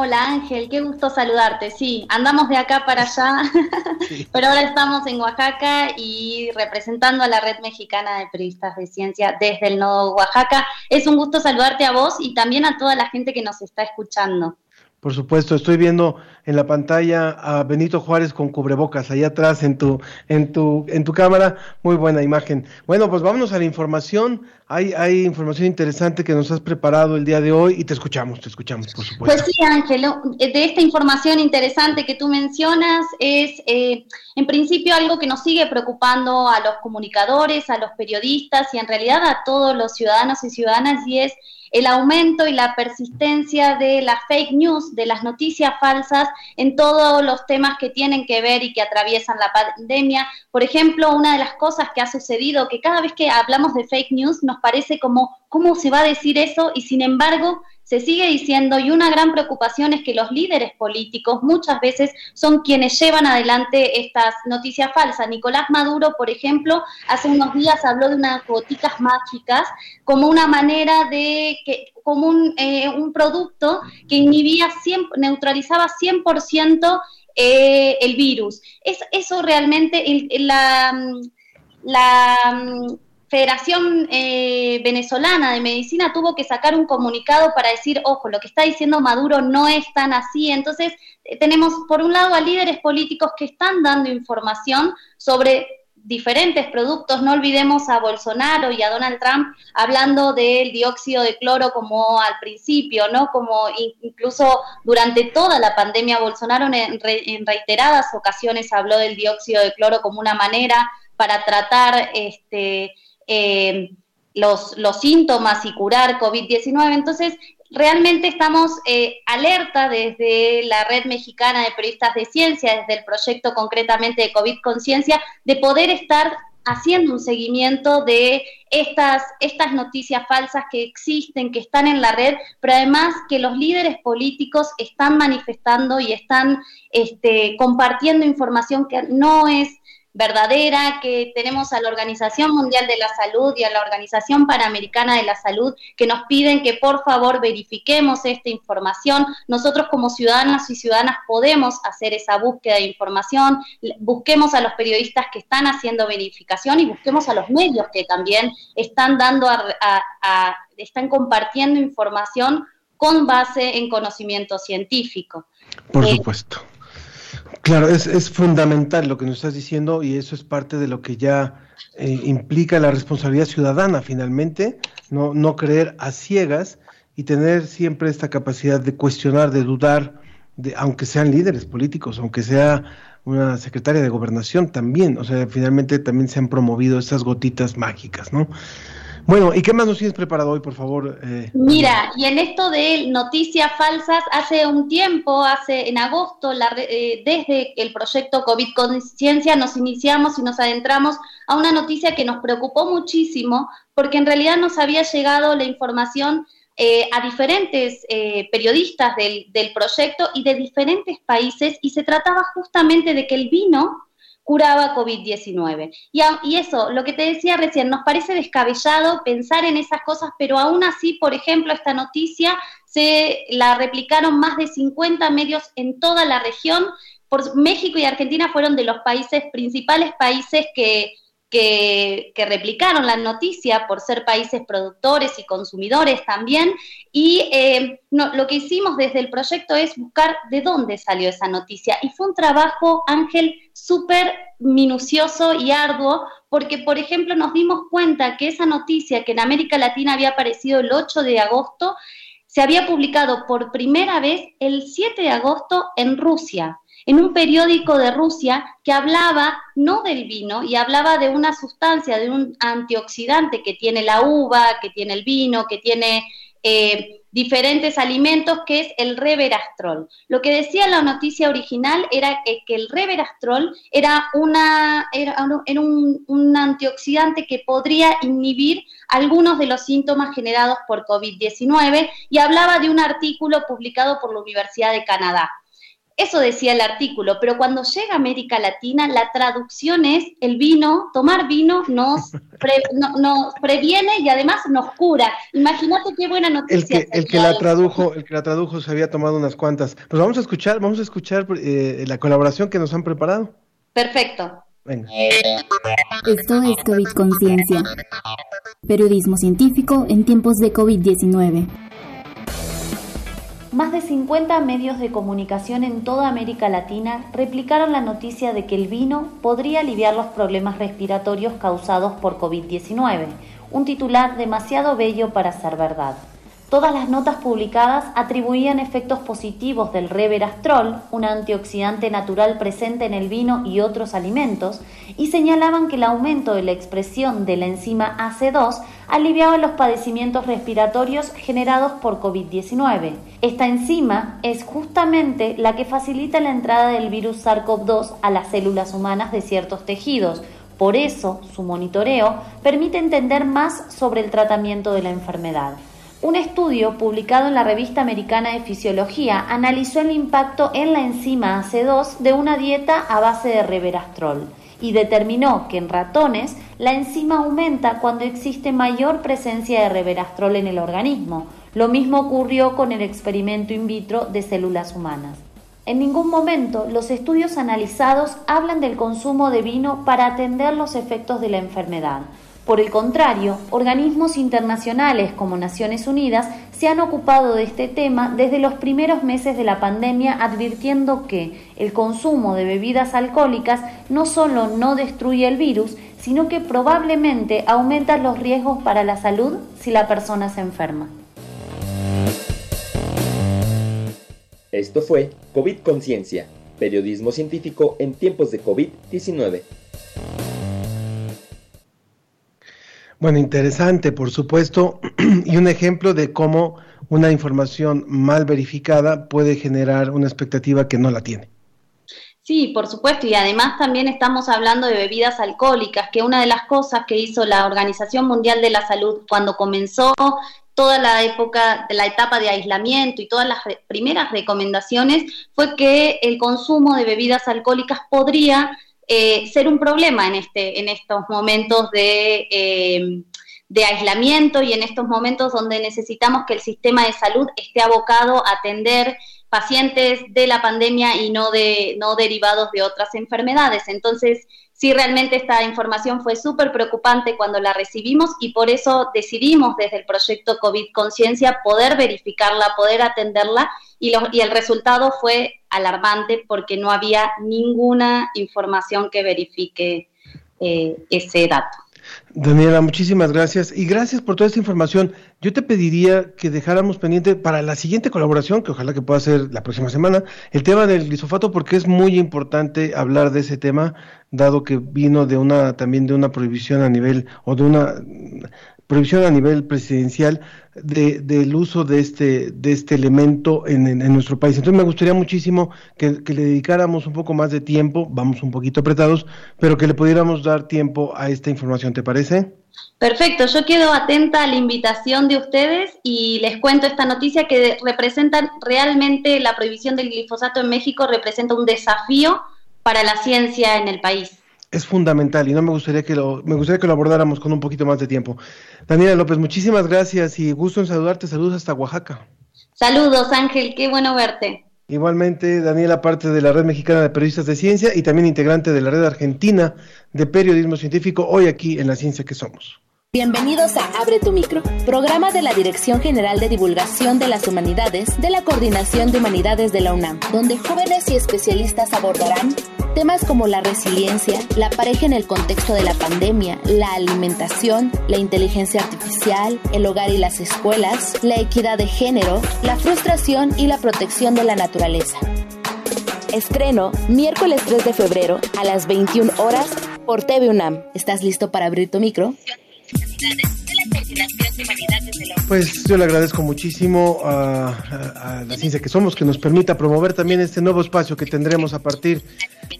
Hola Ángel, qué gusto saludarte. Sí, andamos de acá para allá, (laughs) pero ahora estamos en Oaxaca y representando a la Red Mexicana de Periodistas de Ciencia desde el Nodo Oaxaca. Es un gusto saludarte a vos y también a toda la gente que nos está escuchando. Por supuesto, estoy viendo en la pantalla a Benito Juárez con cubrebocas allá atrás en tu, en tu, en tu cámara. Muy buena imagen. Bueno, pues vámonos a la información. Hay, hay información interesante que nos has preparado el día de hoy y te escuchamos, te escuchamos, por supuesto. Pues sí, Ángel, de esta información interesante que tú mencionas es, eh, en principio, algo que nos sigue preocupando a los comunicadores, a los periodistas y en realidad a todos los ciudadanos y ciudadanas y es el aumento y la persistencia de las fake news, de las noticias falsas en todos los temas que tienen que ver y que atraviesan la pandemia. Por ejemplo, una de las cosas que ha sucedido, que cada vez que hablamos de fake news nos parece como, ¿cómo se va a decir eso? Y sin embargo, se sigue diciendo y una gran preocupación es que los líderes políticos muchas veces son quienes llevan adelante estas noticias falsas. Nicolás Maduro, por ejemplo, hace unos días habló de unas goticas mágicas como una manera de como un, eh, un producto que inhibía 100, neutralizaba 100% eh, el virus. Es, eso realmente la, la Federación eh, Venezolana de Medicina tuvo que sacar un comunicado para decir, ojo, lo que está diciendo Maduro no es tan así. Entonces, eh, tenemos por un lado a líderes políticos que están dando información sobre diferentes productos. No olvidemos a Bolsonaro y a Donald Trump hablando del dióxido de cloro como al principio, ¿no? Como incluso durante toda la pandemia Bolsonaro en, reiteradas ocasiones habló del dióxido de cloro como una manera para tratar este eh, los, los síntomas y curar COVID-19. Entonces, realmente estamos eh, alerta desde la Red Mexicana de Periodistas de Ciencia, desde el proyecto concretamente de COVID Conciencia, de poder estar haciendo un seguimiento de estas, estas noticias falsas que existen, que están en la red, pero además que los líderes políticos están manifestando y están este, compartiendo información que no es verdadera, que tenemos a la Organización Mundial de la Salud y a la Organización Panamericana de la Salud que nos piden que por favor verifiquemos esta información. Nosotros como ciudadanos y ciudadanas podemos hacer esa búsqueda de información, busquemos a los periodistas que están haciendo verificación y busquemos a los medios que también están dando a, están compartiendo información con base en conocimiento científico. Por eh, supuesto. Claro, es, es, fundamental lo que nos estás diciendo y eso es parte de lo que ya eh, implica la responsabilidad ciudadana finalmente, no, no creer a ciegas y tener siempre esta capacidad de cuestionar, de dudar, de, aunque sean líderes políticos, aunque sea una secretaria de gobernación también, o sea, finalmente también se han promovido estas gotitas mágicas, ¿no? Bueno, ¿y qué más nos tienes preparado hoy, por favor? Eh, Mira, y en esto de noticias falsas, hace un tiempo, hace en agosto, la, eh, desde el proyecto COVID Conciencia, nos iniciamos y nos adentramos a una noticia que nos preocupó muchísimo, porque en realidad nos había llegado la información eh, a diferentes periodistas del, del proyecto y de diferentes países, y se trataba justamente de que el vino curaba COVID-19. Y, y, eso, lo que te decía recién, nos parece descabellado pensar en esas cosas, pero aún así, por ejemplo, esta noticia se la replicaron más de 50 medios en toda la región. Por, México y Argentina fueron de los países, principales países que, que, replicaron la noticia por ser países productores y consumidores también. Y eh, lo que hicimos desde el proyecto es buscar de dónde salió esa noticia. Y fue un trabajo, Ángel, súper minucioso y arduo, porque, por ejemplo, nos dimos cuenta que esa noticia que en América Latina había aparecido el 8 de agosto, se había publicado por primera vez el 7 de agosto en Rusia en un periódico de Rusia que hablaba no del vino y hablaba de una sustancia, de un antioxidante que tiene la uva, que tiene el vino, que tiene eh, diferentes alimentos, que es el reverastrol. Lo que decía la noticia original era que, el reverastrol era, una, era, un, antioxidante que podría inhibir algunos de los síntomas generados por COVID-19 y hablaba de un artículo publicado por la Universidad de Canadá. Eso decía el artículo, pero cuando llega a América Latina, la traducción es el vino, tomar vino nos, (laughs) nos previene y además nos cura. Imagínate qué buena noticia. El que, el que la tradujo, el que la tradujo se había tomado unas cuantas. Pues vamos a escuchar, vamos a escuchar eh, la colaboración que nos han preparado. Perfecto. Venga. Esto es COVID Conciencia. Periodismo científico en tiempos de COVID-19. Más de 50 medios de comunicación en toda América Latina replicaron la noticia de que el vino podría aliviar los problemas respiratorios causados por COVID-19, un titular demasiado bello para ser verdad. Todas las notas publicadas atribuían efectos positivos del reverastrol, un antioxidante natural presente en el vino y otros alimentos, y señalaban que el aumento de la expresión de la enzima AC2 aliviaba los padecimientos respiratorios generados por COVID-19. Esta enzima es justamente la que facilita la entrada del virus SARS-CoV-2 a las células humanas de ciertos tejidos. Por eso, su monitoreo permite entender más sobre el tratamiento de la enfermedad. Un estudio publicado en la revista americana de Fisiología analizó el impacto en la enzima AC2 de una dieta a base de reverastrol y determinó que en ratones la enzima aumenta cuando existe mayor presencia de reverastrol en el organismo. Lo mismo ocurrió con el experimento in vitro de células humanas. En ningún momento los estudios analizados hablan del consumo de vino para atender los efectos de la enfermedad. Por el contrario, organismos internacionales como Naciones Unidas se han ocupado de este tema desde los primeros meses de la pandemia advirtiendo que el consumo de bebidas alcohólicas no solo no destruye el virus, sino que probablemente aumenta los riesgos para la salud si la persona se enferma. Esto fue COVID Conciencia, periodismo científico en tiempos de COVID-19. Bueno, interesante, por supuesto, (clears throat) y un ejemplo de cómo una información mal verificada puede generar una expectativa que no la tiene. Sí, por supuesto, y además también estamos hablando de bebidas alcohólicas, que una de las cosas que hizo la Organización Mundial de la Salud cuando comenzó toda la época, de la etapa de aislamiento y todas las primeras recomendaciones fue que el consumo de bebidas alcohólicas podría eh, ser un problema en, este, en estos momentos de, eh, de aislamiento y en estos momentos donde necesitamos que el sistema de salud esté abocado a atender pacientes de la pandemia y no, de, no derivados de otras enfermedades. Entonces, sí, realmente esta información fue súper preocupante cuando la recibimos y por eso decidimos desde el proyecto COVID Conciencia poder verificarla, poder atenderla y, y el resultado fue alarmante porque no había ninguna información que verifique eh, ese dato. Daniela, muchísimas gracias y gracias por toda esta información. Yo te pediría que dejáramos pendiente para la siguiente colaboración, que ojalá que pueda ser la próxima semana, el tema del glisofato, porque es muy importante hablar de ese tema, dado que vino de una también de una prohibición a nivel o de una prohibición a nivel presidencial de, del uso de este, de este elemento en, nuestro país. Entonces me gustaría muchísimo que, le dedicáramos un poco más de tiempo, vamos un poquito apretados, pero que le pudiéramos dar tiempo a esta información, ¿te parece? Perfecto, yo quedo atenta a la invitación de ustedes y les cuento esta noticia que representan realmente la prohibición del glifosato en México, representa un desafío para la ciencia en el país es fundamental y no me gustaría que lo, me gustaría que lo abordáramos con un poquito más de tiempo. Daniela López, muchísimas gracias y gusto en saludarte. Saludos hasta Oaxaca. Saludos, Ángel, qué bueno verte. Igualmente, Daniela, parte de la Red Mexicana de Periodistas de Ciencia y también integrante de la Red Argentina de Periodismo Científico, hoy aquí en La Ciencia que Somos. Bienvenidos a Abre tu Micro, programa de la Dirección General de Divulgación de las Humanidades de la Coordinación de Humanidades de la UNAM, donde jóvenes y especialistas abordarán temas como la resiliencia, la pareja en el contexto de la pandemia, la alimentación, la inteligencia artificial, el hogar y las escuelas, la equidad de género, la frustración y la protección de la naturaleza. Estreno miércoles 3 de febrero a las 21 horas por TV UNAM. ¿Estás listo para abrir tu micro? Pues yo le agradezco muchísimo a, la ciencia que somos que nos permita promover también este nuevo espacio que tendremos a partir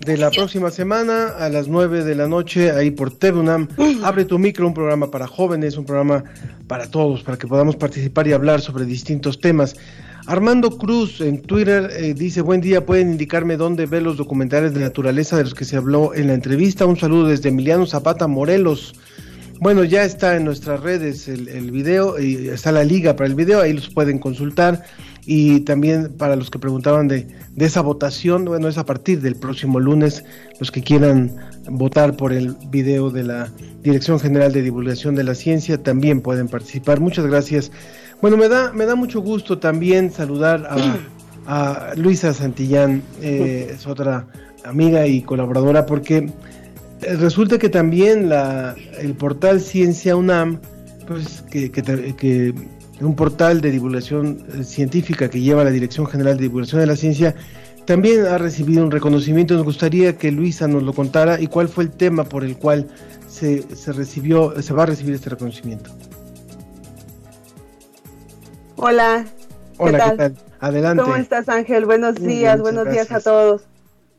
de la próxima semana a las 9 de la noche ahí por TVUNAM. Abre tu micro, un programa para jóvenes, un programa para todos, para que podamos participar y hablar sobre distintos temas. Armando Cruz en Twitter eh, dice, buen día, ¿pueden indicarme dónde ver los documentales de naturaleza de los que se habló en la entrevista? Un saludo desde Emiliano Zapata, Morelos. Bueno, ya está en nuestras redes el, video y está la liga para el video, ahí los pueden consultar. Y también para los que preguntaban de, de esa votación, bueno, es a partir del próximo lunes, los que quieran votar por el video de la Dirección General de Divulgación de la Ciencia también pueden participar. Muchas gracias. Bueno, me da, me da mucho gusto también saludar a, a Luisa Santillán, eh, es otra amiga y colaboradora, porque resulta que también la, el portal Ciencia UNAM, pues que, que, que un portal de divulgación eh, científica que lleva la Dirección General de Divulgación de la Ciencia, también ha recibido un reconocimiento. Nos gustaría que Luisa nos lo contara y cuál fue el tema por el cual se, se recibió, se va a recibir este reconocimiento. Hola. Hola, ¿qué tal? Adelante. ¿Cómo estás, Ángel? Buenos días, bien, buenos días a todos.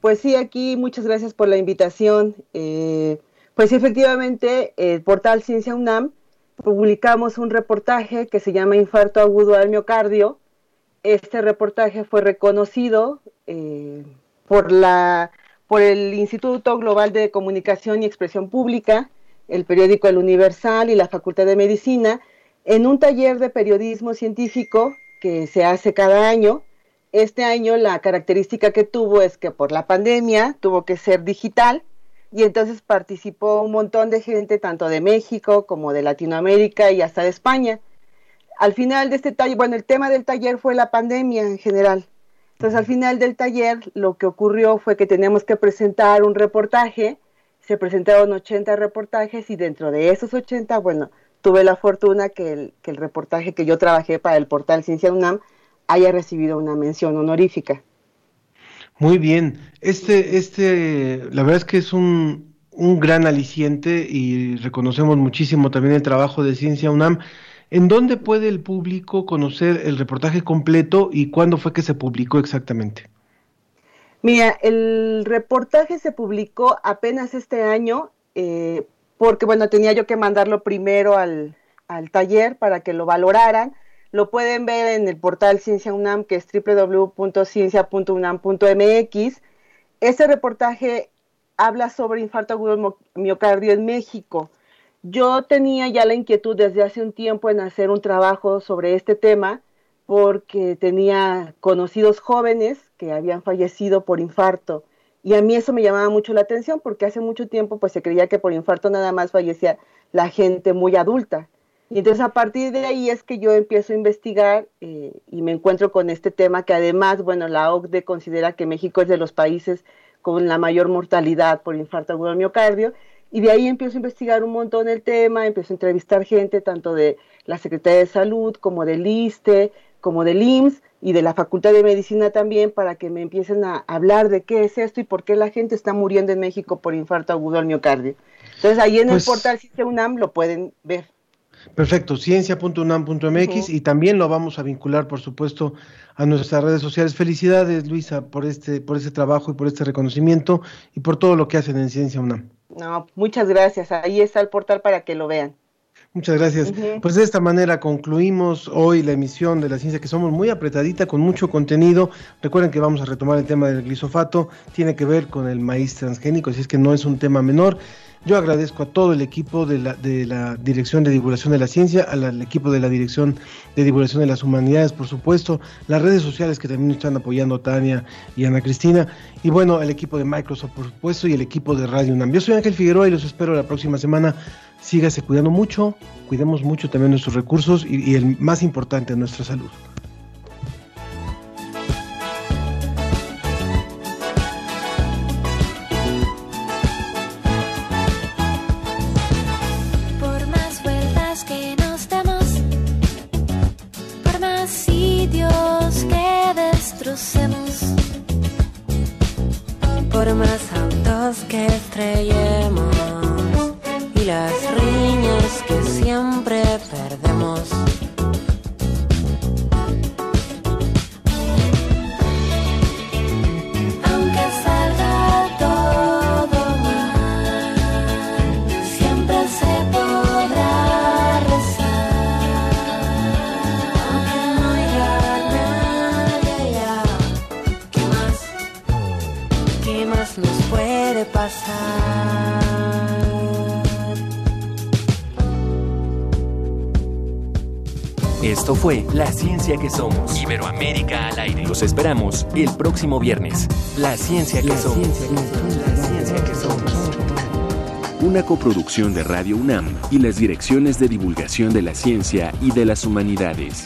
Pues sí, aquí muchas gracias por la invitación. Eh, pues efectivamente, el portal Ciencia UNAM publicamos un reportaje que se llama Infarto agudo al miocardio. Este reportaje fue reconocido eh, por, la, por el Instituto Global de Comunicación y Expresión Pública, el periódico El Universal y la Facultad de Medicina en un taller de periodismo científico que se hace cada año. Este año la característica que tuvo es que por la pandemia tuvo que ser digital y entonces participó un montón de gente, tanto de México como de Latinoamérica y hasta de España. Al final de este taller, bueno, el tema del taller fue la pandemia en general. Entonces, al final del taller, lo que ocurrió fue que teníamos que presentar un reportaje. Se presentaron 80 reportajes y dentro de esos 80, bueno, tuve la fortuna que el, reportaje que yo trabajé para el portal Ciencia UNAM haya recibido una mención honorífica. Muy bien. Este, este, la verdad es que es un, un gran aliciente y reconocemos muchísimo también el trabajo de Ciencia UNAM. ¿En dónde puede el público conocer el reportaje completo y cuándo fue que se publicó exactamente? Mira, el reportaje se publicó apenas este año, eh, porque bueno, tenía yo que mandarlo primero al, al taller para que lo valoraran. Lo pueden ver en el portal Ciencia UNAM, que es www.ciencia.unam.mx. Ese reportaje habla sobre infarto agudo miocardio en México. Yo tenía ya la inquietud desde hace un tiempo en hacer un trabajo sobre este tema porque tenía conocidos jóvenes que habían fallecido por infarto y a mí eso me llamaba mucho la atención porque hace mucho tiempo pues se creía que por infarto nada más fallecía la gente muy adulta. Y entonces a partir de ahí es que yo empiezo a investigar eh, y me encuentro con este tema que además, bueno, la OCDE considera que México es de los países con la mayor mortalidad por infarto agudo al miocardio. Y de ahí empiezo a investigar un montón el tema, empiezo a entrevistar gente tanto de la Secretaría de Salud como del ISTE, como del IMSS y de la Facultad de Medicina también para que me empiecen a hablar de qué es esto y por qué la gente está muriendo en México por infarto agudo al miocardio. Entonces ahí en Pues- el portal Ciencia UNAM lo pueden ver. Perfecto, ciencia.unam.mx y también lo vamos a vincular, por supuesto, a nuestras redes sociales. Felicidades, Luisa, por este, por este trabajo y por este reconocimiento y por todo lo que hacen en Ciencia UNAM. No, muchas gracias. Ahí está el portal para que lo vean. Muchas gracias. Pues de esta manera concluimos hoy la emisión de la ciencia que somos muy apretadita con mucho contenido. Recuerden que vamos a retomar el tema del glisofato, tiene que ver con el maíz transgénico, así es que no es un tema menor. Yo agradezco a todo el equipo de la, de la Dirección de Divulgación de la Ciencia, al, al equipo de la Dirección de Divulgación de las Humanidades, por supuesto, las redes sociales que también están apoyando Tania y Ana Cristina, y bueno, el equipo de Microsoft, por supuesto, y el equipo de Radio UNAM. Yo soy Ángel Figueroa y los espero la próxima semana. Sígase cuidando mucho, cuidemos mucho también nuestros recursos y, y el más importante, nuestra salud. El próximo viernes. La Ciencia que Somos. La Ciencia que Somos. Una coproducción de Radio UNAM y las direcciones de divulgación de la ciencia y de las humanidades.